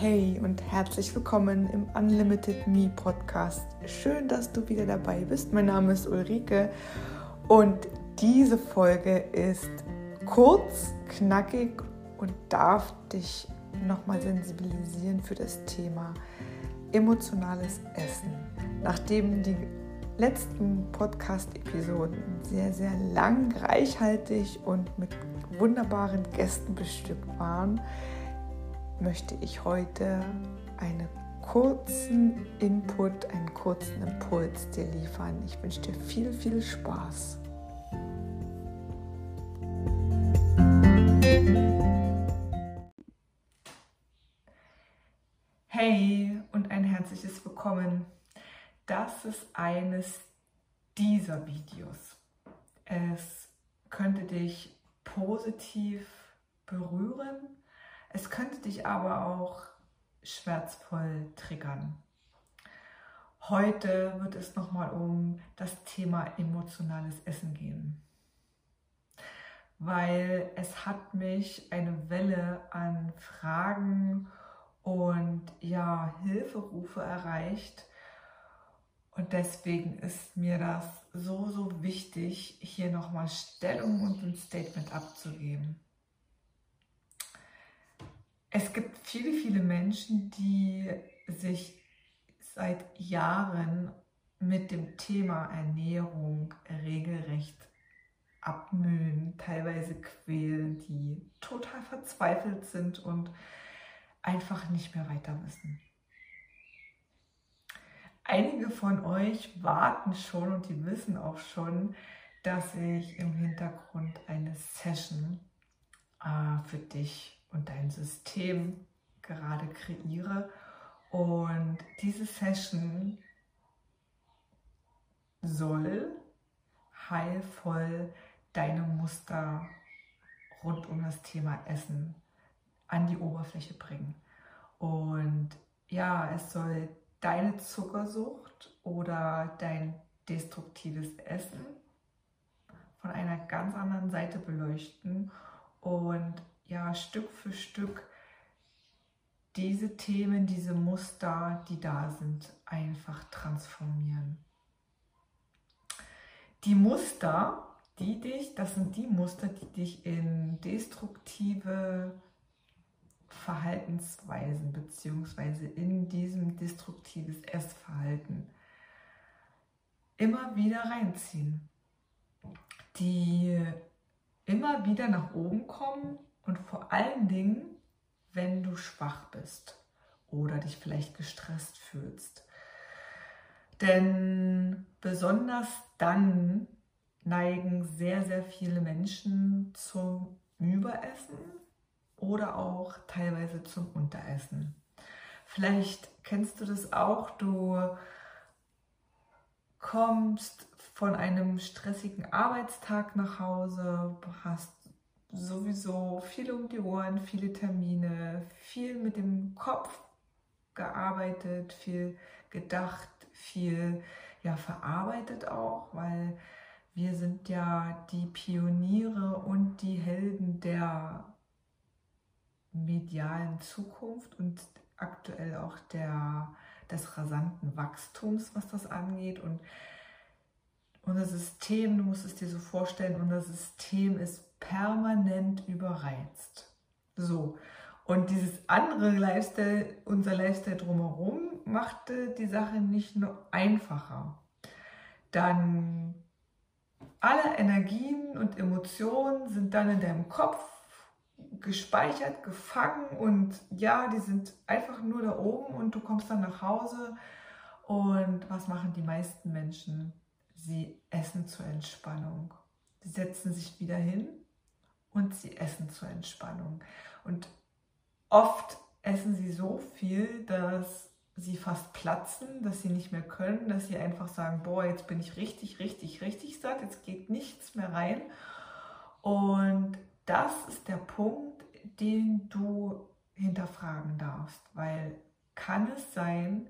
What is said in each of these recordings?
Hey und herzlich willkommen im Unlimited Me Podcast. Schön, dass du wieder dabei bist. Mein Name ist Ulrike und diese Folge ist kurz, knackig und darf dich nochmal sensibilisieren für das Thema emotionales Essen. Nachdem die letzten Podcast-Episoden sehr, sehr lang, reichhaltig und mit wunderbaren Gästen bestückt waren, möchte ich heute einen kurzen Input, einen kurzen Impuls dir liefern. Ich wünsche dir viel, viel Spaß. Hey und ein herzliches Willkommen. Das ist eines dieser Videos. Es könnte dich positiv berühren es könnte dich aber auch schmerzvoll triggern. Heute wird es nochmal um das Thema emotionales Essen gehen, weil es hat mich eine Welle an Fragen und ja, Hilferufe erreicht. Und deswegen ist mir das so, so wichtig, hier nochmal Stellung und ein Statement abzugeben. Es gibt viele, viele Menschen, die sich seit Jahren mit dem Thema Ernährung regelrecht abmühen, teilweise quälen, die total verzweifelt sind und einfach nicht mehr weiter wissen. Einige von euch warten schon und die wissen auch schon, dass ich im Hintergrund eine Session äh, für dich und dein System gerade kreiere. Und diese Session soll heilvoll deine Muster rund um das Thema Essen an die Oberfläche bringen. Und ja, es soll deine Zuckersucht oder dein destruktives Essen von einer ganz anderen Seite beleuchten und ja Stück für Stück diese Themen, diese Muster, die da sind, einfach transformieren. Die Muster, die dich, das sind die Muster, die dich in destruktive Verhaltensweisen bzw. in diesem destruktives Essverhalten immer wieder reinziehen, die immer wieder nach oben kommen und vor allen Dingen, wenn du schwach bist oder dich vielleicht gestresst fühlst. Denn besonders dann neigen sehr, sehr viele Menschen zum Überessen oder auch teilweise zum Unteressen. Vielleicht kennst du das auch, du kommst von einem stressigen Arbeitstag nach Hause, hast sowieso viel um die Ohren, viele Termine, viel mit dem Kopf gearbeitet, viel gedacht, viel ja verarbeitet auch, weil wir sind ja die Pioniere und die Helden der medialen Zukunft und aktuell auch der, des rasanten Wachstums, was das angeht. Und unser System, du musst es dir so vorstellen, unser System ist permanent überreizt. So. Und dieses andere Lifestyle, unser Lifestyle drumherum, machte die Sache nicht nur einfacher. Dann alle Energien und Emotionen sind dann in deinem Kopf gespeichert, gefangen und ja, die sind einfach nur da oben und du kommst dann nach Hause und was machen die meisten Menschen? Sie essen zur Entspannung. Sie setzen sich wieder hin und sie essen zur Entspannung. Und oft essen sie so viel, dass sie fast platzen, dass sie nicht mehr können, dass sie einfach sagen, boah, jetzt bin ich richtig, richtig, richtig satt, jetzt geht nichts mehr rein. Und das ist der Punkt, den du hinterfragen darfst, weil kann es sein,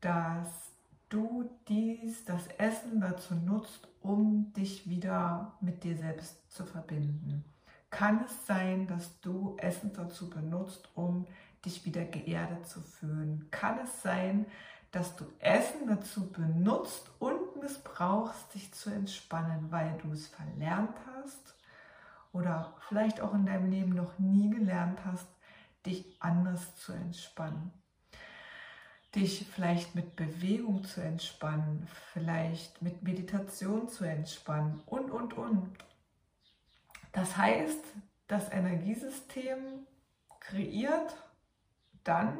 dass du dies, das Essen dazu nutzt, um dich wieder mit dir selbst zu verbinden? Kann es sein, dass du Essen dazu benutzt, um dich wieder geerdet zu fühlen. Kann es sein, dass du Essen dazu benutzt und missbrauchst, dich zu entspannen, weil du es verlernt hast oder vielleicht auch in deinem Leben noch nie gelernt hast, dich anders zu entspannen. Dich vielleicht mit Bewegung zu entspannen, vielleicht mit Meditation zu entspannen und, und, und. Das heißt, das Energiesystem kreiert dann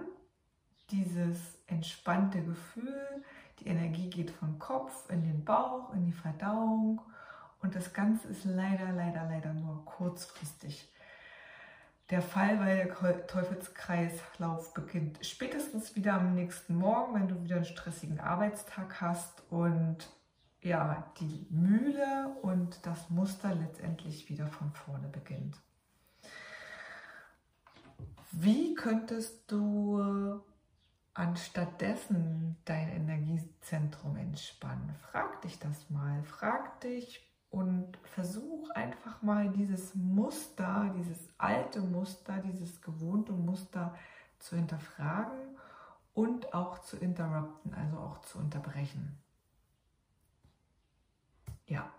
dieses entspannte Gefühl, die Energie geht vom Kopf in den Bauch, in die Verdauung und das Ganze ist leider, leider, leider nur kurzfristig. Der Fall, weil der Teufelskreislauf beginnt spätestens wieder am nächsten Morgen, wenn du wieder einen stressigen Arbeitstag hast und ja, die Mühle und das Muster letztendlich wieder von vorne beginnt. Wie könntest du anstattdessen dein Energiezentrum entspannen? Frag dich das mal. Frag dich und versuch einfach mal dieses Muster, dieses alte Muster, dieses gewohnte Muster zu hinterfragen und auch zu interrupten, also auch zu unterbrechen. Ja,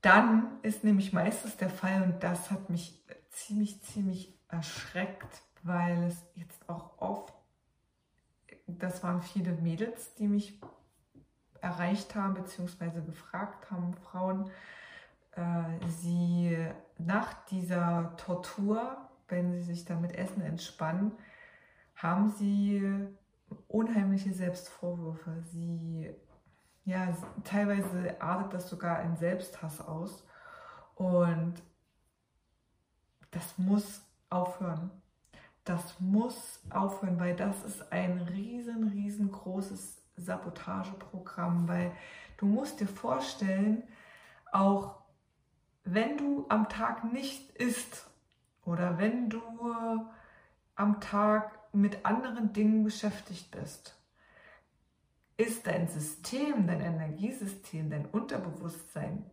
dann ist nämlich meistens der Fall, und das hat mich ziemlich, ziemlich erschreckt, weil es jetzt auch oft, das waren viele Mädels, die mich erreicht haben, beziehungsweise gefragt haben, Frauen, äh, sie nach dieser Tortur, wenn sie sich damit Essen entspannen, haben sie unheimliche Selbstvorwürfe. Sie, ja, teilweise artet das sogar in Selbsthass aus. Und das muss aufhören. Das muss aufhören, weil das ist ein riesen, riesengroßes Sabotageprogramm, weil du musst dir vorstellen, auch wenn du am Tag nicht isst oder wenn du am Tag mit anderen Dingen beschäftigt bist, ist dein System, dein Energiesystem, dein Unterbewusstsein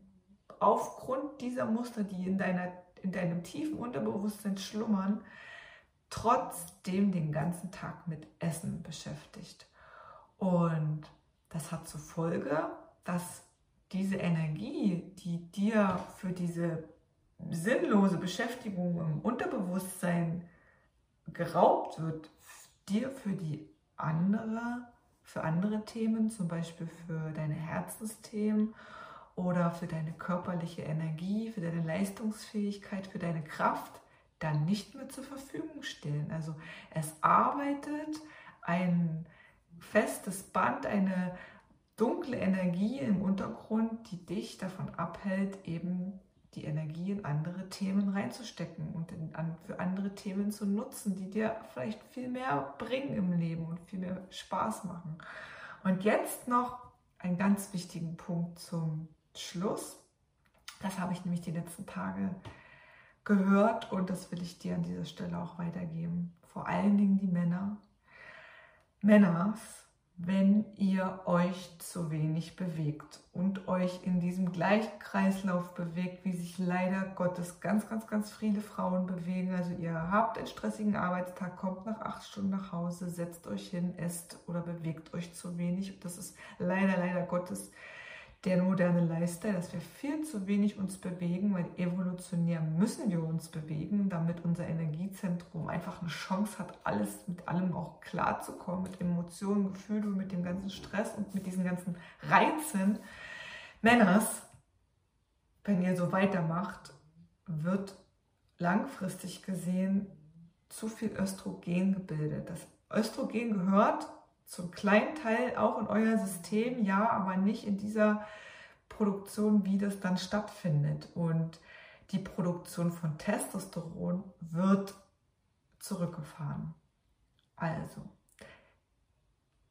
aufgrund dieser Muster, die in, deiner, in deinem tiefen Unterbewusstsein schlummern, trotzdem den ganzen Tag mit Essen beschäftigt. Und das hat zur Folge, dass diese Energie, die dir für diese sinnlose Beschäftigung im Unterbewusstsein geraubt wird, dir für die andere, für andere Themen, zum Beispiel für deine Herzensthemen oder für deine körperliche Energie, für deine Leistungsfähigkeit, für deine Kraft, dann nicht mehr zur Verfügung stehen. Also es arbeitet ein festes Band, eine dunkle Energie im Untergrund, die dich davon abhält, eben die Energie in andere Themen reinzustecken und in, an, für andere Themen zu nutzen, die dir vielleicht viel mehr bringen im Leben und viel mehr Spaß machen. Und jetzt noch einen ganz wichtigen Punkt zum Schluss. Das habe ich nämlich die letzten Tage gehört und das will ich dir an dieser Stelle auch weitergeben. Vor allen Dingen die Männer. Männers, wenn ihr euch zu wenig bewegt und euch in diesem gleichen Kreislauf bewegt, wie sich leider Gottes ganz, ganz, ganz viele Frauen bewegen. Also ihr habt einen stressigen Arbeitstag, kommt nach acht Stunden nach Hause, setzt euch hin, esst oder bewegt euch zu wenig. Das ist leider, leider Gottes der moderne Lifestyle, dass wir viel zu wenig uns bewegen, weil evolutionär müssen wir uns bewegen, damit unser Energiezentrum einfach eine Chance hat, alles mit allem auch klarzukommen, mit Emotionen, Gefühlen mit dem ganzen Stress und mit diesen ganzen Reizen. Männers, wenn ihr so weitermacht, wird langfristig gesehen zu viel Östrogen gebildet. Das Östrogen gehört zum kleinen Teil auch in euer System, ja, aber nicht in dieser Produktion, wie das dann stattfindet. Und die Produktion von Testosteron wird zurückgefahren. Also,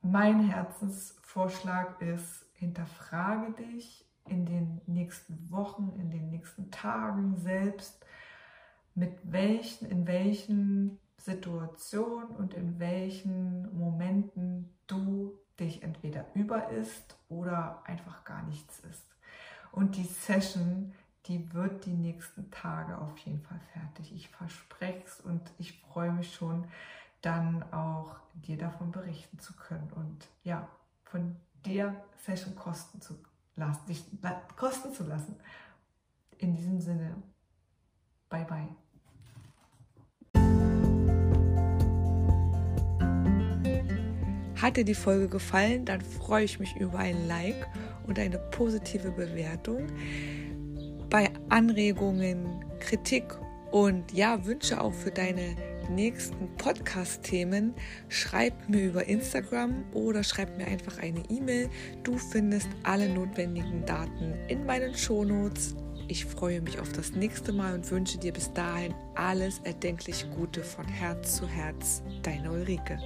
mein Herzensvorschlag ist, hinterfrage dich in den nächsten Wochen, in den nächsten Tagen selbst, mit welchen, in welchen Situation und in welchen Momenten du dich entweder über isst oder einfach gar nichts isst. Und die Session, die wird die nächsten Tage auf jeden Fall fertig. Ich verspreche es und ich freue mich schon, dann auch dir davon berichten zu können und ja, von dir Session kosten zu lassen, dich kosten zu lassen. In diesem Sinne, bye bye. Hat dir die Folge gefallen, dann freue ich mich über ein Like und eine positive Bewertung. Bei Anregungen, Kritik und ja, Wünsche auch für deine nächsten Podcast-Themen, schreib mir über Instagram oder schreib mir einfach eine E-Mail. Du findest alle notwendigen Daten in meinen Shownotes. Ich freue mich auf das nächste Mal und wünsche dir bis dahin alles erdenklich Gute von Herz zu Herz. Deine Ulrike.